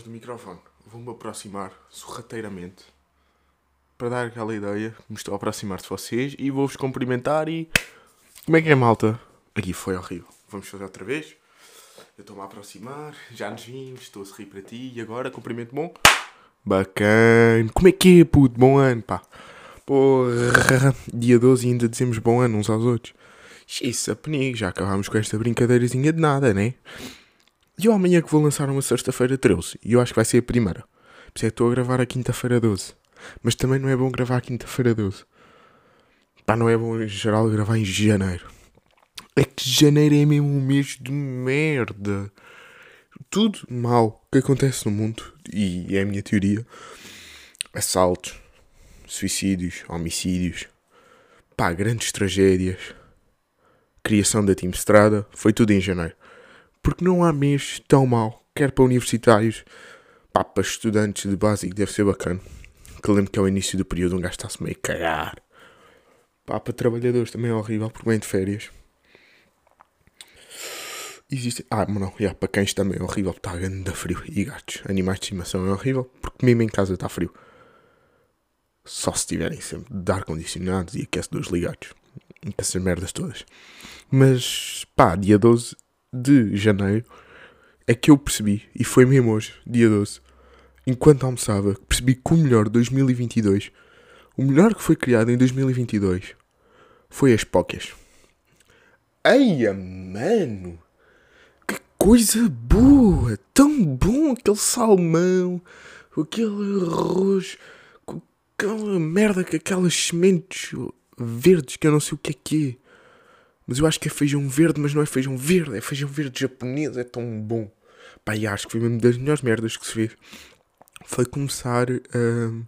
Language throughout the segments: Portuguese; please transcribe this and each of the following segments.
longe do microfone. Vou-me aproximar sorrateiramente para dar aquela ideia que me estou a aproximar de vocês e vou-vos cumprimentar e. Como é que é, malta? Aqui foi horrível. Vamos fazer outra vez. Eu estou-me a aproximar, já nos vimos, estou a sorrir para ti e agora cumprimento bom. Bacana. Como é que é, puto? Bom ano, pá. Porra. Dia 12 e ainda dizemos bom ano uns aos outros. Isso, penigo, já acabámos com esta brincadeirazinha de nada, né? E eu amanhã que vou lançar uma sexta-feira 13 e eu acho que vai ser a primeira. Por é estou a gravar a quinta-feira 12. Mas também não é bom gravar a quinta-feira 12. Pá, não é bom em geral gravar em janeiro. É que janeiro é mesmo um mês de merda. Tudo mal que acontece no mundo, e é a minha teoria: assaltos, suicídios, homicídios, pá, grandes tragédias, criação da Team Estrada, foi tudo em janeiro. Porque não há mês tão mal, quer para universitários, pá, para estudantes de básico deve ser bacana. Que lembro que é o início do período um gajo está-se meio cagar. Pá, para trabalhadores também é horrível porque vem de férias. Existe. Ah, mas não, yeah, para cães também é horrível, está grande frio. E gatos, animais de estimação é horrível, porque mesmo em casa está frio. Só se tiverem sempre de ar-condicionados e aquecedores ligados. Essas merdas todas. Mas, pá, dia 12 de janeiro é que eu percebi, e foi mesmo hoje, dia 12, enquanto almoçava, percebi que o melhor de 2022, o melhor que foi criado em 2022, foi as póqueas. Eia, mano! coisa boa, tão bom aquele salmão, aquele arroz, aquela merda com aquelas sementes verdes que eu não sei o que é que é. Mas eu acho que é feijão verde, mas não é feijão verde, é feijão verde japonês, é tão bom. Pá, e acho que foi mesmo das melhores merdas que se fez. Foi começar uh,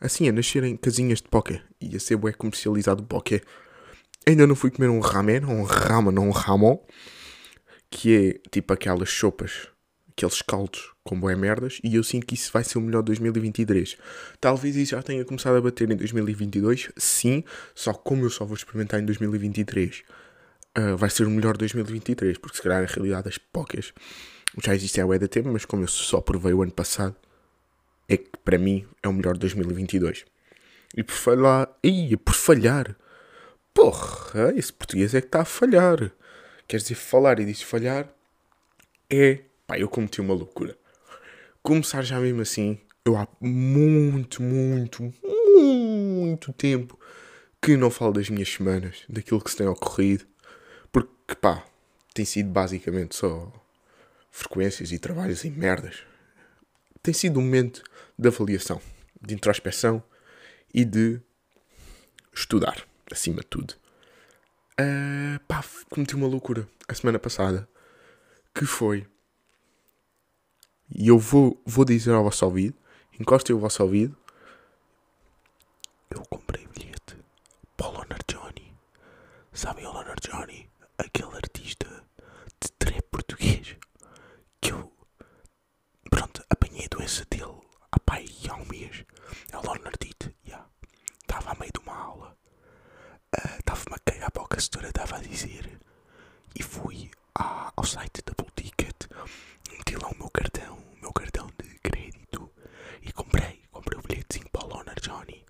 assim a nascer em casinhas de poké e a ser bué comercializado poké. Ainda não fui comer um ramen, um ramen, um ramon que é tipo aquelas sopas, aqueles caldos com boé merdas, e eu sinto que isso vai ser o melhor de 2023. Talvez isso já tenha começado a bater em 2022, sim, só como eu só vou experimentar em 2023, uh, vai ser o melhor de 2023, porque se calhar na realidade as pocas já existem há da tempo, mas como eu só provei o ano passado, é que para mim é o melhor de 2022. E por falhar, ia por falhar, porra, esse português é que está a falhar quer dizer, falar e disso falhar, é. Pá, eu cometi uma loucura. Começar já mesmo assim, eu há muito, muito, muito tempo que não falo das minhas semanas, daquilo que se tem ocorrido, porque pá, tem sido basicamente só frequências e trabalhos e merdas. Tem sido um momento de avaliação, de introspeção e de estudar, acima de tudo. Uh, pá, cometi uma loucura a semana passada. Que foi. E eu vou, vou dizer ao vosso ouvido. Encostem o vosso ouvido. Eu comprei bilhete para o Leonard Johnny. Sabem o Leonard Johnny? Aquele artista de trap português. Que eu. Pronto, apanhei a doença dele há há um mês. É o Leonardite. Yeah. Estava a meio de uma aula estava-me a cagar para o que a estava a dizer e fui à, ao site da meti lá o meu cartão, o meu cartão de crédito e comprei, comprei o bilhetezinho para o Loner Johnny,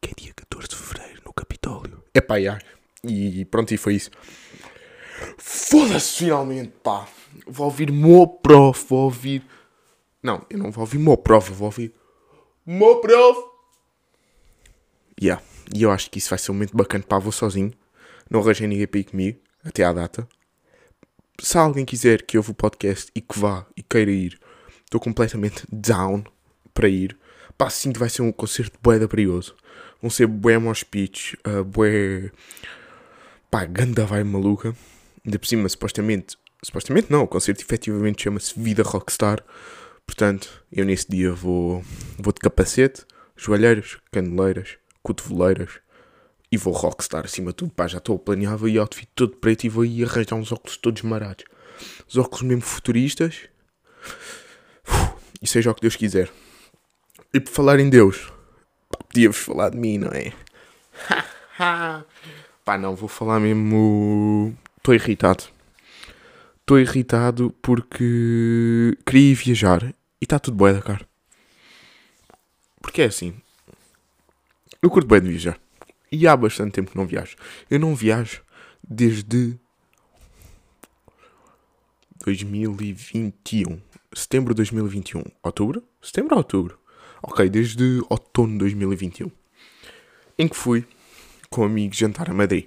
que é dia 14 de Fevereiro no Capitólio. É pá. E pronto, e foi isso. Foda-se finalmente, pá. Vou ouvir Mo Prof, vou ouvir... Não, eu não vou ouvir Mo Prof, vou ouvir Mo Prof. Yeah. E eu acho que isso vai ser um momento bacana. Pá, vou sozinho. Não arranjei ninguém para ir comigo. Até à data. Se alguém quiser que ouve o podcast e que vá e queira ir, estou completamente down para ir. Pá, sinto vai ser um concerto bué da perigoso. Vão ser bué pitch, uh, bué... Pá, ganda vai maluca. Ainda por cima, supostamente... Supostamente não, o concerto efetivamente chama-se Vida Rockstar. Portanto, eu nesse dia vou, vou de capacete, joelheiras, caneleiras, cotoveleiras e vou rockstar acima de tudo. Pá, já estou a planear, vou ir outfit todo preto e vou ir arranjar uns óculos todos marados. Os óculos mesmo futuristas. e seja o que Deus quiser. E por falar em Deus, podia-vos falar de mim, não é? pá, não, vou falar mesmo. Estou irritado. Estou irritado porque queria viajar E está tudo bué da cara. Porque é assim. Eu curto bem de viajar. E há bastante tempo que não viajo. Eu não viajo desde 2021. Setembro de 2021. Outubro? Setembro ou outubro? Ok, desde outono de 2021. Em que fui com amigos jantar a Madrid.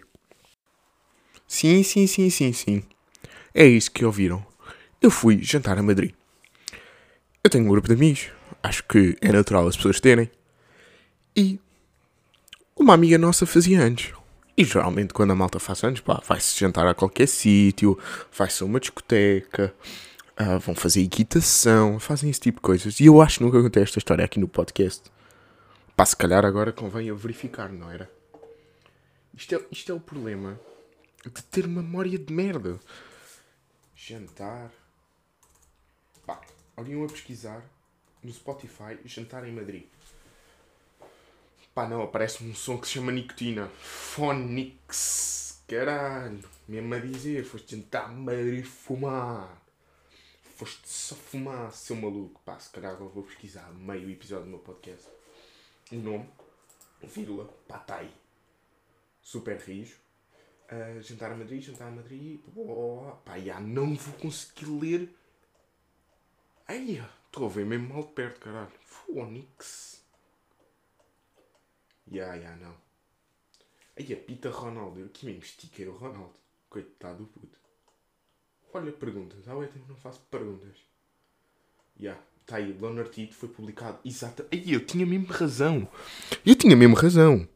Sim, sim, sim, sim, sim. É isso que ouviram. Eu fui jantar a Madrid. Eu tenho um grupo de amigos. Acho que é natural as pessoas terem. E uma amiga nossa fazia anos. E geralmente quando a malta faz anos, pá, vai-se jantar a qualquer sítio, vai-se a uma discoteca, uh, vão fazer equitação, fazem esse tipo de coisas. E eu acho que nunca contei esta história aqui no podcast. Pá, se calhar agora convém eu verificar, não era? Isto é, isto é o problema de ter memória de merda. Jantar. Pá, alguém a pesquisar no Spotify jantar em Madrid. Pá, não, aparece-me um som que se chama Nicotina. Phonix. Caralho. Mesmo a dizer, foste a Madrid fumar. Foste só fumar, seu maluco. Pá, se calhar vou pesquisar meio episódio do meu podcast. O nome, vírgula, pá, tá aí. Super rijo. Uh, jantar a Madrid, jantar a Madrid. Oh, pá, já não vou conseguir ler. Ai, estou a ver mesmo mal de perto, caralho. Phonix. Ya, ya, não. Aí a Pita Ronaldo. Eu que mesmo estiquei o Ronaldo. Coitado do puto. Olha, perguntas. Há é tempo não faço perguntas. Ya, yeah. tá aí. Leonard Tito foi publicado. Exato. Aí eu tinha mesmo razão. Eu tinha mesmo razão.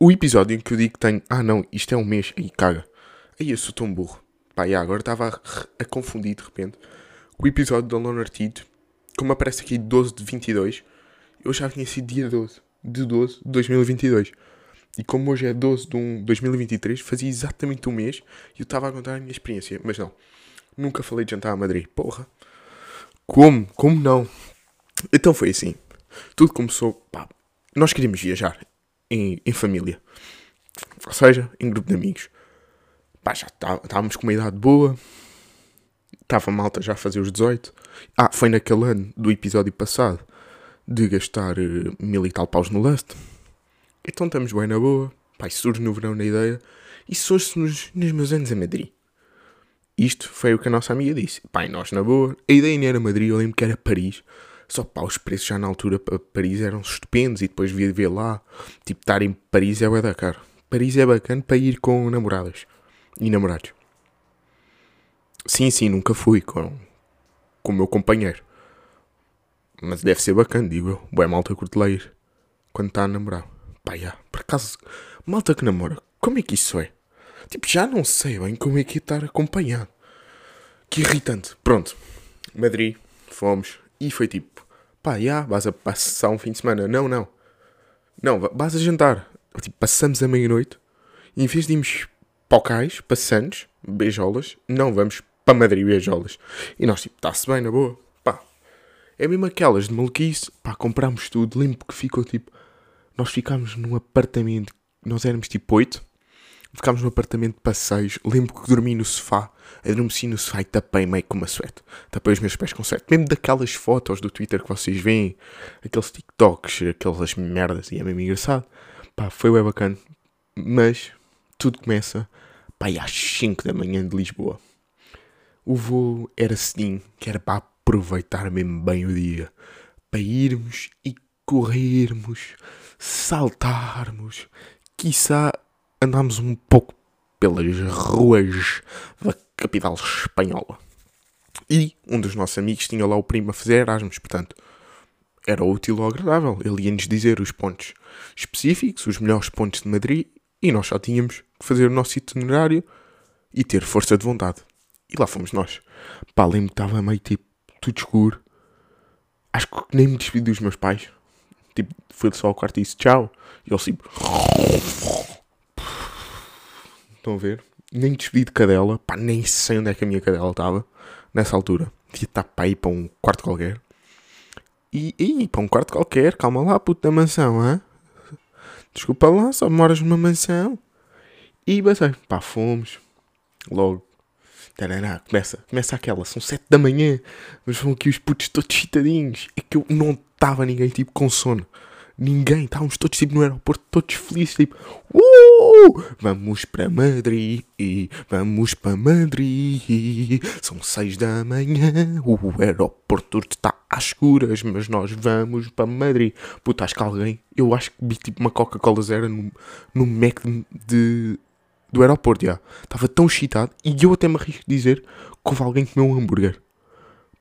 O episódio em que eu digo que tenho. Ah, não, isto é um mês. Aí caga. Aí eu sou tão burro. Pá, yeah, agora estava a, a, confundir de repente. O episódio da Leonard Tito. Como aparece aqui 12 de 22. Eu já tinha sido dia 12 de 12 de 2022. E como hoje é 12 de 1 de 2023, fazia exatamente um mês e eu estava a contar a minha experiência. Mas não, nunca falei de jantar a Madrid. Porra. Como? Como não? Então foi assim. Tudo começou. Pá, nós queríamos viajar em, em família. Ou seja, em grupo de amigos. Pá, já tá, estávamos com uma idade boa. Estava malta já a fazer os 18. Ah, foi naquele ano do episódio passado de gastar uh, mil e tal paus no Lust. Então estamos bem na boa. Pai, surge no verão na ideia. E surge nos, meus anos em Madrid. Isto foi o que a nossa amiga disse. Pai, nós na boa. A ideia nem era Madrid, eu lembro que era Paris. Só pá, os preços já na altura para Paris eram estupendos e depois via ver lá. Tipo, estar em Paris é o da caro. Paris é bacana para ir com namoradas e namorados. Sim, sim, nunca fui com, com o meu companheiro. Mas deve ser bacana, digo eu. Boa malta curte ler quando está a namorar. Pá. Por acaso, malta que namora, como é que isso é? Tipo, já não sei bem como é que é estar acompanhado. Que irritante. Pronto. Madrid, fomos. E foi tipo, pá, já, vas a passar um fim de semana. Não, não. Não, vas a jantar. Tipo, passamos a meia-noite. E em vez de irmos para o cais, para Santos, beijolas, não, vamos para Madrid, beijolas. E nós, tipo, está-se bem, na boa. É mesmo aquelas de maluquice. Pá, comprámos tudo. Lembro que ficou tipo. Nós ficámos num apartamento. Nós éramos tipo 8. Ficámos num apartamento de passeios. Lembro que dormi no sofá. Adormeci no sofá e tapei meio com uma suéte. Tapei os meus pés com suéte. Mesmo daquelas fotos do Twitter que vocês veem. Aqueles TikToks, aquelas merdas. E é mesmo engraçado. Pá, foi bem bacana. Mas tudo começa. Pá, às 5 da manhã de Lisboa. O voo era cedinho, que era para aproveitar mesmo bem o dia para irmos e corrermos, saltarmos, quiçá andarmos um pouco pelas ruas da capital espanhola. E um dos nossos amigos tinha lá o primo a fazer Erasmus, portanto, era útil ou agradável. Ele ia-nos dizer os pontos específicos, os melhores pontos de Madrid, e nós só tínhamos que fazer o nosso itinerário e ter força de vontade. E lá fomos nós. Pá, lembro que estava meio tipo tudo escuro. Acho que nem me despedi dos meus pais. Tipo, fui só ao quarto e disse tchau. E eles tipo. Estão a ver? Nem despedi de cadela. Pá, nem sei onde é que a minha cadela estava. Nessa altura. Devia estar para ir para um quarto qualquer. E, e para um quarto qualquer. Calma lá, puto da mansão, hã? Desculpa lá, só moras numa mansão. E basei. Pá, fomos. Logo. Taraná, começa, começa aquela, são 7 da manhã, mas vão aqui os putos todos chitadinhos. É que eu não estava ninguém tipo com sono. Ninguém, estávamos todos tipo no aeroporto, todos felizes, tipo, uh, vamos para Madrid, vamos para Madrid, são seis da manhã, o aeroporto está às escuras, mas nós vamos para Madrid. Puta, acho que alguém, eu acho que vi tipo uma Coca-Cola zero no, no Mac de, do aeroporto, já. Estava tão excitado, e eu até me arrisco de dizer que houve alguém que comeu um hambúrguer.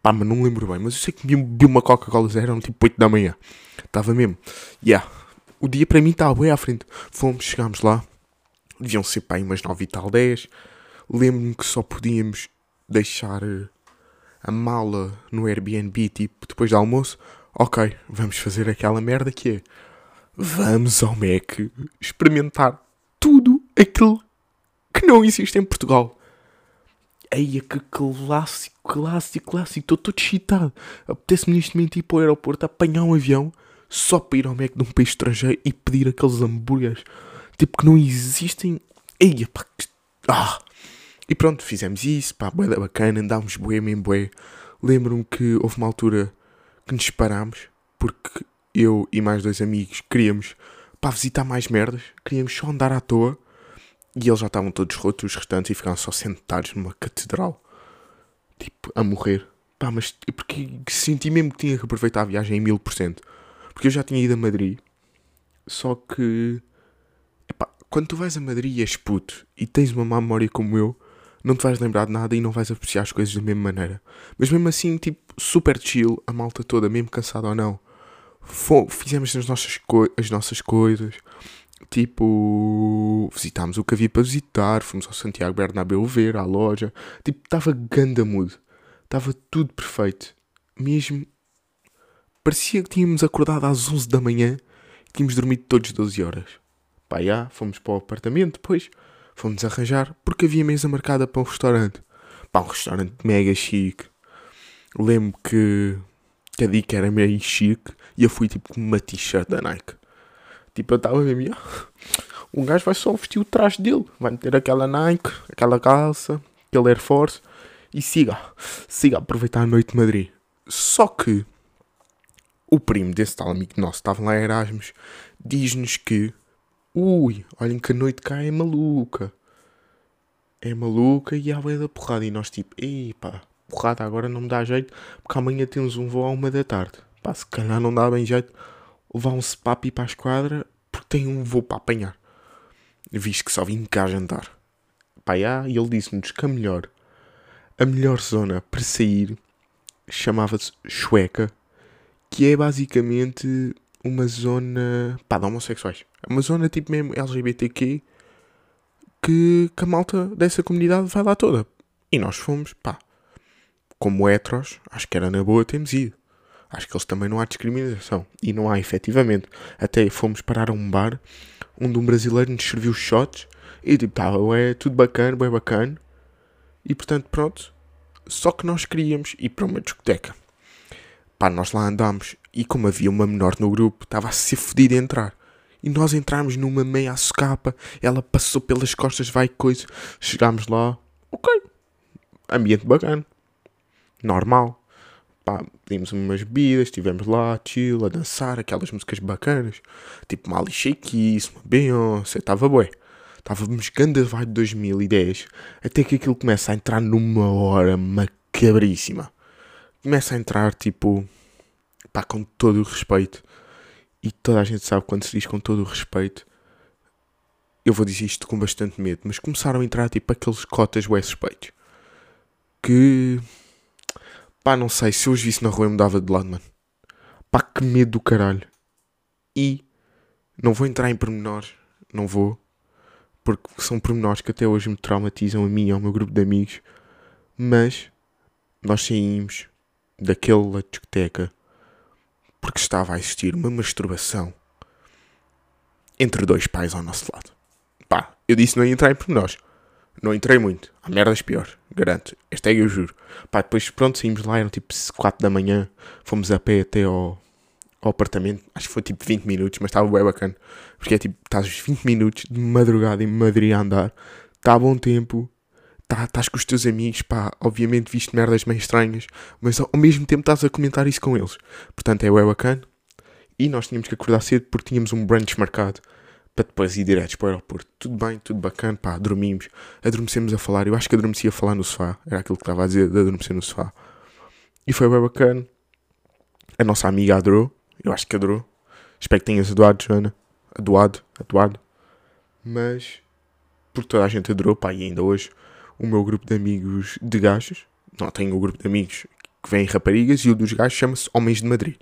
Pá, mas não lembro bem, mas eu sei que vi uma Coca-Cola zero, eram tipo 8 da manhã. Estava mesmo. Yeah. O dia para mim estava bem à frente. Fomos, chegámos lá. Deviam ser pá, umas 9 e tal, 10. Lembro-me que só podíamos deixar eh, a mala no Airbnb, tipo, depois do almoço. Ok, vamos fazer aquela merda que é. Vamos ao Mac experimentar tudo aquilo que não existe em Portugal. Eia, que clássico, clássico, clássico. Estou todo excitado. Apetece-me neste momento ir para o aeroporto, apanhar um avião só para ir ao Mac de um país estrangeiro e pedir aqueles hambúrgueres tipo que não existem. Eia, pá, ah! E pronto, fizemos isso, pá, bué bacana, andámos bué, mesmo bué. Lembro-me que houve uma altura que nos parámos, porque eu e mais dois amigos queríamos, pá, visitar mais merdas, queríamos só andar à toa, e eles já estavam todos rotos, os restantes, e ficaram só sentados numa catedral, tipo, a morrer. Pá, mas porque senti mesmo que tinha que aproveitar a viagem em mil por cento. Porque eu já tinha ido a Madrid. Só que. Epá, quando tu vais a Madrid e és puto e tens uma má memória como eu, não te vais lembrar de nada e não vais apreciar as coisas da mesma maneira. Mas mesmo assim, tipo, super chill, a malta toda, mesmo cansada ou não. Fizemos as nossas, as nossas coisas. Tipo, visitámos o que havia para visitar, fomos ao Santiago Bernabéu ver, à loja. Tipo, estava ganda mood. Estava tudo perfeito. Mesmo Parecia que tínhamos acordado às 11 da manhã e tínhamos dormido todos 12 horas. Pá, já, fomos para o apartamento, depois fomos arranjar porque havia mesa marcada para um restaurante. Pá, um restaurante mega chique. Lembro que, que a dica era meio chique e eu fui tipo com uma t-shirt da Nike. Tipo, eu estava mesmo, um gajo vai só vestir o traje dele, vai meter aquela Nike, aquela calça, aquele Air Force e siga, siga a aproveitar a noite de Madrid. Só que o primo desse tal amigo nosso estava lá em Erasmus, diz-nos que, ui, olhem que a noite cá é maluca. É maluca e há veia da porrada. E nós tipo, ei pá, porrada agora não me dá jeito, porque amanhã temos um voo à uma da tarde. Pá, se calhar não dá bem jeito levar um sepapi para a esquadra, porque tem um voo para apanhar. Visto que só vim cá jantar. Pá, já, e ele disse-nos que a melhor, a melhor zona para sair chamava-se Chueca que é basicamente uma zona pá, de homossexuais. É uma zona tipo mesmo LGBTQ que, que a malta dessa comunidade vai lá toda. E nós fomos, pá, como heteros, acho que era na boa, temos ido. Acho que eles também não há discriminação. E não há, efetivamente. Até fomos parar a um bar onde um brasileiro nos serviu shots e tipo, estava é tudo bacana, bem bacana. E portanto, pronto. Só que nós queríamos ir para uma discoteca. Pá, nós lá andámos e como havia uma menor no grupo, estava a ser fodido entrar. E nós entramos numa meia socapa, ela passou pelas costas, vai coisa. Chegámos lá, ok. Ambiente bacana. Normal. Pá, pedimos umas bebidas, estivemos lá, chill, a dançar, aquelas músicas bacanas. Tipo Mali Shakeis, uma Beyoncé, estava bué. Estávamos ganda vai de 2010. Até que aquilo começa a entrar numa hora macabríssima começa a entrar tipo pá, com todo o respeito. E toda a gente sabe quando se diz com todo o respeito. Eu vou dizer isto com bastante medo, mas começaram a entrar tipo aqueles cotas bué suspeitos. Que pá, não sei, se eu os visse na rua eu mudava de lado, mano. Pá, que medo do caralho. E não vou entrar em pormenores, não vou, porque são pormenores que até hoje me traumatizam a mim e ao meu grupo de amigos. Mas nós saímos daquela discoteca porque estava a existir uma masturbação entre dois pais ao nosso lado. Pá, eu disse não ia entrar em pormenores. Não entrei muito. Há merdas piores. Garanto. Esta é eu juro. Pá, depois pronto, saímos lá, eram tipo 4 da manhã. Fomos a pé até ao, ao apartamento. Acho que foi tipo 20 minutos, mas estava bem bacana. Porque é tipo, estás 20 minutos de madrugada em Madrid a andar. Está bom tempo. tá, estás com os teus amigos, pá, obviamente viste merdas meio estranhas, mas ao mesmo tempo estás a comentar isso com eles. Portanto, é o bacana. E nós tínhamos que acordar cedo porque tínhamos um brunch marcado para depois ir direto para o aeroporto. Tudo bem, tudo bacana, pá, dormimos, adormecemos a falar. Eu acho que adormeci a falar no sofá, era aquilo que estava a dizer, de adormecer no sofá. E foi bem bacana. A nossa amiga adorou, eu acho que adorou. Espero que tenhas adorado, Joana. Adoado, adoado. Mas, porque toda a gente adorou, pá, e ainda hoje o meu grupo de amigos de gajos, não tenho o um grupo de amigos que vêm raparigas e o dos gajos chama-se Homens de Madrid,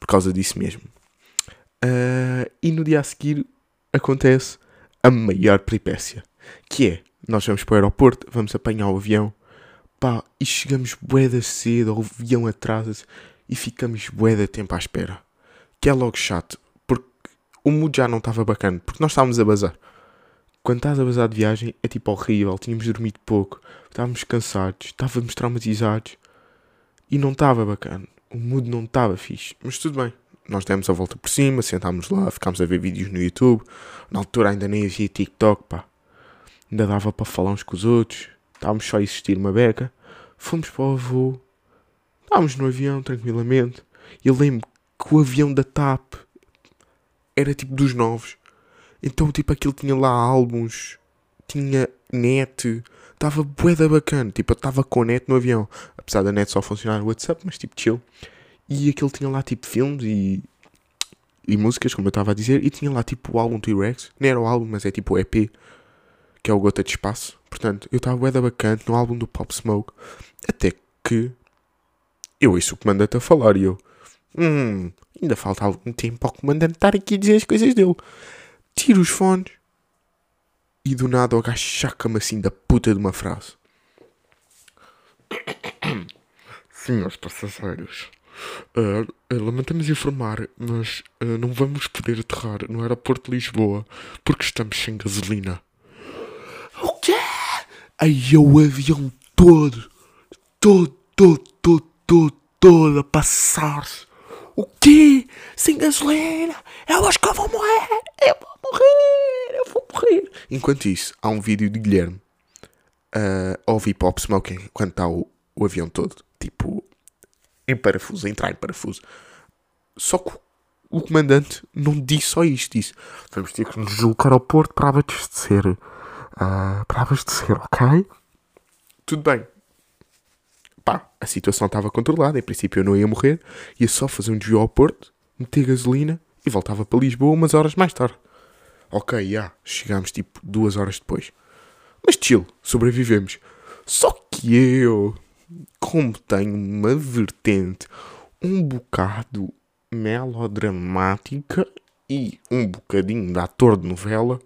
por causa disso mesmo. Uh, e no dia a seguir acontece a maior peripécia, que é, nós vamos para o aeroporto, vamos apanhar o avião, pá, e chegamos bué da cedo, o avião atrasa-se e ficamos bué da tempo à espera. Que é logo chato, porque o mood já não estava bacana, porque nós estávamos a bazar quando estás a bazar de viagem é tipo horrível. Tínhamos dormido pouco, estávamos cansados, estávamos traumatizados e não estava bacana. O mood não estava fixe, mas tudo bem. Nós demos a volta por cima, sentámos lá, ficámos a ver vídeos no YouTube. Na altura ainda nem havia TikTok, pá. Ainda dava para falar uns com os outros. Estávamos só a existir uma beca. Fomos para o voo. Estávamos no avião tranquilamente. E eu lembro que o avião da TAP era tipo dos novos. Então, tipo, aquilo tinha lá álbuns, tinha net, estava bué bacana. Tipo, eu estava com net no avião, apesar da net só funcionar no WhatsApp, mas tipo, chill. E aquilo tinha lá, tipo, filmes e, e músicas, como eu estava a dizer, e tinha lá, tipo, o álbum T-Rex. Não era o álbum, mas é tipo o EP, que é o Gota de Espaço. Portanto, eu estava bué bacana no álbum do Pop Smoke, até que eu ouço o comandante a falar e eu, hum, ainda falta algum tempo ao comandante estar aqui a dizer as coisas dele tiro os fones e do nada o gajo chaca-me assim da puta de uma frase. Senhores passageiros, uh, lamentamos informar, mas uh, não vamos poder aterrar no aeroporto de Lisboa porque estamos sem gasolina. O quê? Aí o avião todo, todo, todo, todo, todo, todo a passar-se. O quê? Sem gasolina? Eu acho que eu vou morrer! Eu vou morrer! Eu vou morrer! Enquanto isso, há um vídeo de Guilherme uh, a ouvir Pop Smoking enquanto está o, o avião todo, tipo, em parafuso, a entrar em parafuso. Só que o comandante não disse só isto, disse: Vamos ter que nos deslocar ao porto para abastecer. Uh, para abastecer, ok? Tudo bem pá, a situação estava controlada. Em princípio eu não ia morrer. Ia só fazer um desvio ao Porto, meter gasolina e voltava para Lisboa umas horas mais tarde. Ok, já, yeah, chegámos tipo duas horas depois. Mas chill, sobrevivemos. Só que eu, como tenho uma vertente um bocado melodramática e um bocadinho de ator de novela,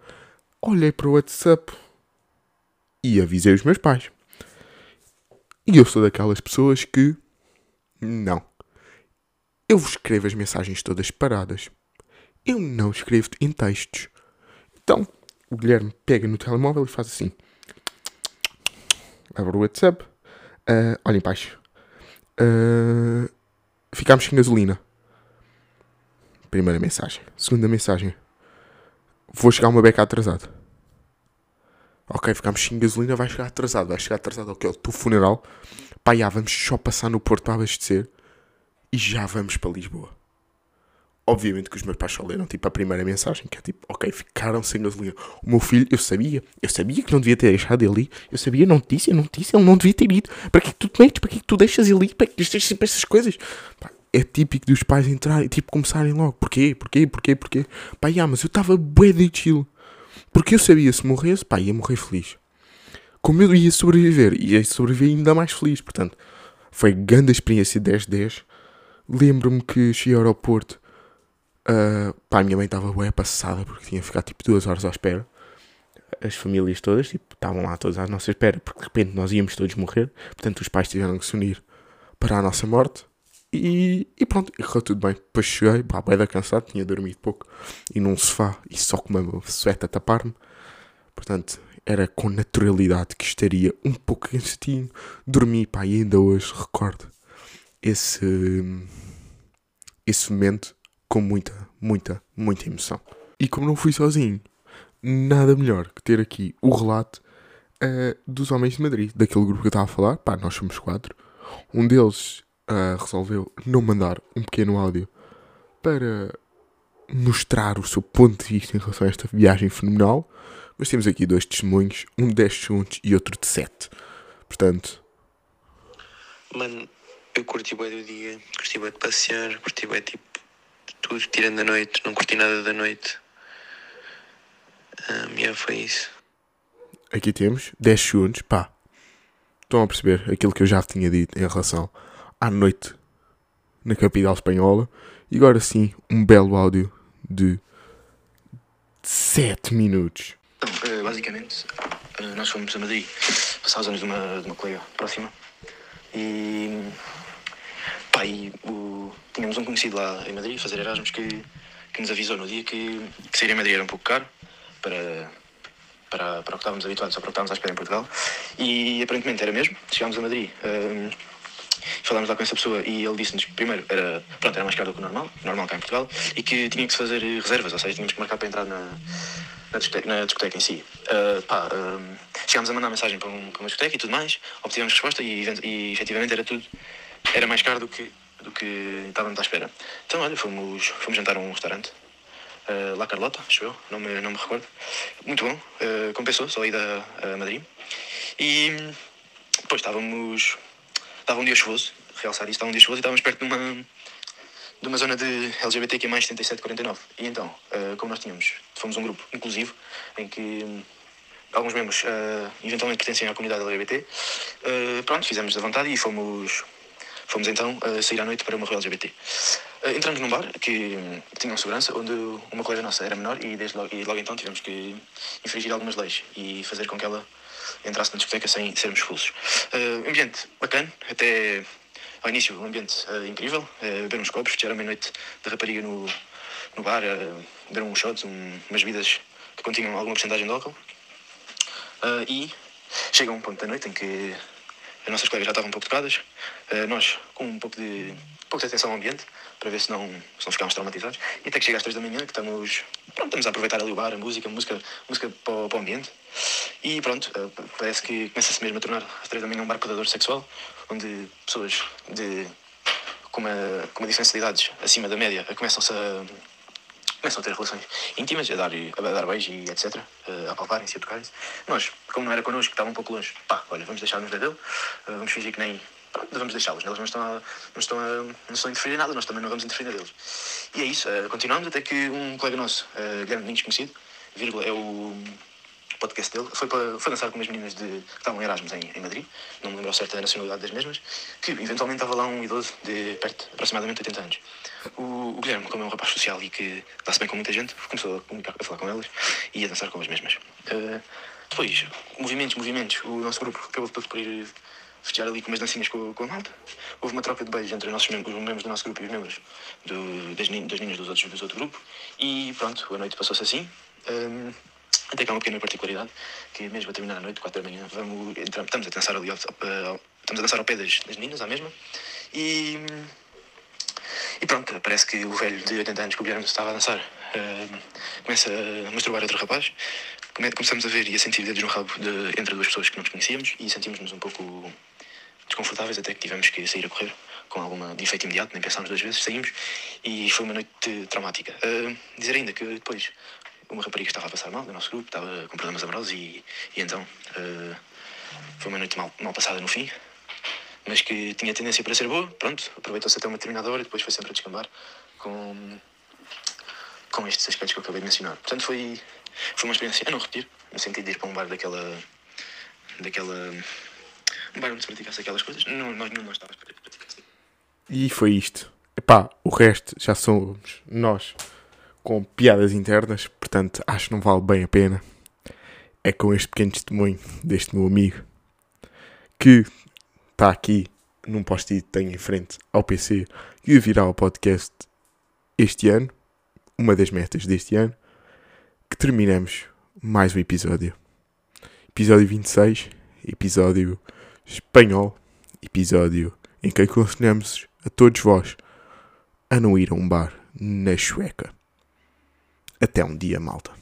olhei para o WhatsApp e avisei os meus pais. E eu sou daquelas pessoas que. Não. Eu escrevo as mensagens todas paradas. Eu não escrevo em textos. Então, o Guilherme pega no telemóvel e faz assim. Abre o WhatsApp. Uh, olhem baixo. Uh, ficámos sem gasolina. Primeira mensagem. Segunda mensagem. Vou chegar uma beca atrasada. Ok, ficámos sem gasolina, vai chegar atrasado. Vai chegar atrasado, ok, o teu funeral. Pá, já, vamos só passar no Porto para abastecer. E já vamos para Lisboa. Obviamente que os meus pais só leram, tipo, a primeira mensagem, que é tipo, ok, ficaram sem gasolina. O meu filho, eu sabia, eu sabia que não devia ter deixado ele ir. Eu sabia, não te disse, eu não te disse, ele não devia ter ido. Para que, tu te metes? Para que, tu deixas ele ir? Para que deixas sempre essas coisas? Pá, é típico dos pais entrarem, tipo, começarem logo. Porquê? Porquê? Porquê? Porquê? Pá, já, mas eu estava bué de chill. Porque eu sabia se morresse, pá, ia morrer feliz. Como eu ia sobreviver, ia sobreviver ainda mais feliz. Portanto, foi grande experiência 10-10. Lembro-me que cheguei ao aeroporto. Uh, pá, a minha mãe estava bem passada porque tinha ficado tipo duas horas à espera. As famílias todas, tipo, estavam lá todas à nossa espera porque de repente nós íamos todos morrer. Portanto, os pais tiveram que se unir para a nossa morte. E, e pronto, e correu tudo bem. Depois cheguei, pá, bem da cansado, tinha dormido pouco. E num sofá, e só com uma sueta a tapar-me. Portanto, era com naturalidade que estaria um pouco cansadinho. Dormi, pá, e ainda hoje recordo esse, esse momento com muita, muita, muita emoção. E como não fui sozinho, nada melhor que ter aqui o relato uh, dos Homens de Madrid, daquele grupo que eu estava a falar. Pá, nós somos quatro. Um deles uh, resolveu não mandar um pequeno áudio para mostrar o seu ponto de vista em relação a esta viagem fenomenal. Mas temos aqui dois testemunhos, um de 10 segundos e outro de 7. Portanto. Mano, eu curti bem do dia, curti bem de passear, curti bem tipo tudo, tirando a noite, não curti nada da noite. Um, yeah, foi isso. Aqui temos 10 segundos, pá. Estão a perceber aquilo que eu já tinha dito em relação à noite na capital espanhola. E agora sim, um belo áudio de 7 minutos. Então, basicamente, eh, nós fomos a Madrid passar os anos de uma, de uma colega próxima e, pá, e o, tínhamos um conhecido lá em Madrid, fazer Erasmus, que, que nos avisou no dia que, que sair em Madrid era um pouco caro para, para, para o que estávamos habituados, só para o que estávamos à espera em Portugal. E aparentemente era mesmo. Chegámos a Madrid. Um, falámos lá com essa pessoa e ele disse-nos que primeiro era, pronto, era mais caro do que o normal, normal cá em Portugal, e que tinha que se fazer reservas, ou seja, tínhamos que marcar para entrar na, na, discoteca, na discoteca em si. Uh, pá, uh, chegámos a mandar mensagem para, um, para, uma discoteca e tudo mais, obtivemos resposta e, e efetivamente era tudo, era mais caro do que, do que estávamos à espera. Então, olha, fomos, fomos jantar a um restaurante. Uh, La Carlota, acho eu, não me, não me recordo. Muito bom, uh, compensou, só ida a Madrid. E depois estávamos estava um dia chuvoso, realçar isso, estava um dia chuvoso e estávamos perto de uma, de uma zona de LGBTQ mais 7749. E então, uh, como nós tínhamos, fomos um grupo inclusivo, em que um, alguns membros uh, eventualmente pertencem à comunidade LGBT, uh, pronto, fizemos da vontade e fomos, fomos então sair à noite para uma rua LGBT. entramos num bar que, que tinha uma segurança, onde uma colega nossa era menor e, desde logo, e logo então tivemos que infringir algumas leis e fazer com que ela entrasse na discoteca sem sermos expulsos. Uh, ambiente bacana, até ao início um ambiente uh, incrível, uh, beber uns copos, tirar a meia-noite de rapariga no, no bar, uh, beber uns shots, um, umas bebidas que continham alguma porcentagem de álcool. Uh, e chega um ponto da noite em que as nossas colegas já estavam um pouco tocadas, nós com um pouco de, um pouco de atenção ao ambiente, para ver se não, se não ficámos traumatizados. E até que chega às 3 da manhã, que estamos, pronto, estamos a aproveitar ali o bar, a música, música, música para, o, para o ambiente. E pronto, eh, parece que começa-se mesmo a tornar às 3 da manhã um bar predador sexual, onde pessoas de, com, uma, com uma diferença de idades acima da média começam-se a começam a ter relações íntimas, a dar, a dar beijos e etc, eh, a palparem-se a tocarem-se. Nós, como não era connosco, que estava um pouco longe, pá, olha, vamos deixar-nos dele, eh, vamos fingir que nem, devemos deixá-los. Eles não estão, a, não, estão a, não estão a interferir em nada, nós também não vamos interferir neles. E é isso, uh, continuamos até que um colega nosso, uh, Guilherme Domingos Conhecido, vírgula, é o podcast dele, foi, para, foi dançar com umas meninas de, que estavam em Erasmus em, em Madrid, não me lembro certo da nacionalidade das mesmas, que eventualmente estava lá um idoso de perto, aproximadamente 80 anos. O, o Guilherme, como é um rapaz social e que dá-se bem com muita gente, começou a comunicar, a falar com elas e a dançar com as mesmas. Uh, depois, movimentos, movimentos, o nosso grupo acabou por ir festejar ali com umas dancinhas com, com a malta. Houve uma troca de beijos entre os, nossos membros, os membros do nosso grupo e os membros do, das, das ninhas dos outros, do outro grupo. E pronto, a noite passou-se assim. Um, até que há uma pequena particularidade, que mesmo a terminar a noite, 4 da manhã, vamos, entramos, estamos a dançar ali, ao, estamos a dançar ao pé das, das meninas, à mesma, e, e pronto, parece que o velho de 80 anos que o Guilherme estava a dançar uh, começa a masturbar outro rapaz, começamos a ver e a sentir dedos no rabo de, entre duas pessoas que não nos conhecíamos e sentimos-nos um pouco desconfortáveis até que tivemos que sair a correr com alguma de efeito imediato, nem pensámos duas vezes, saímos e foi uma noite traumática. Uh, dizer ainda que depois uma rapariga estava a passar mal do nosso grupo, estava com problemas amorosos e, e então uh, foi uma noite mal, mal passada no fim, mas que tinha tendência para ser boa, pronto, aproveitou-se até uma determinada hora e depois foi sempre a descambar com, com estes aspectos que eu acabei de mencionar. Portanto, foi, foi uma experiência a não repetir, no sentido de ir para um bar daquela. daquela um bar onde se praticasse aquelas coisas. Não, nós não estávamos para praticar. E foi isto. Epá, o resto já somos nós com piadas internas, portanto acho que não vale bem a pena. É com este pequeno testemunho deste meu amigo que está aqui num post-it tenho em frente ao PC e virá ao podcast este ano, uma das metas deste ano, que terminamos mais um episódio. Episódio 26, episódio espanhol, episódio em que aconselhamos a todos vós a não ir a um bar na Sueca. Até um dia, malta.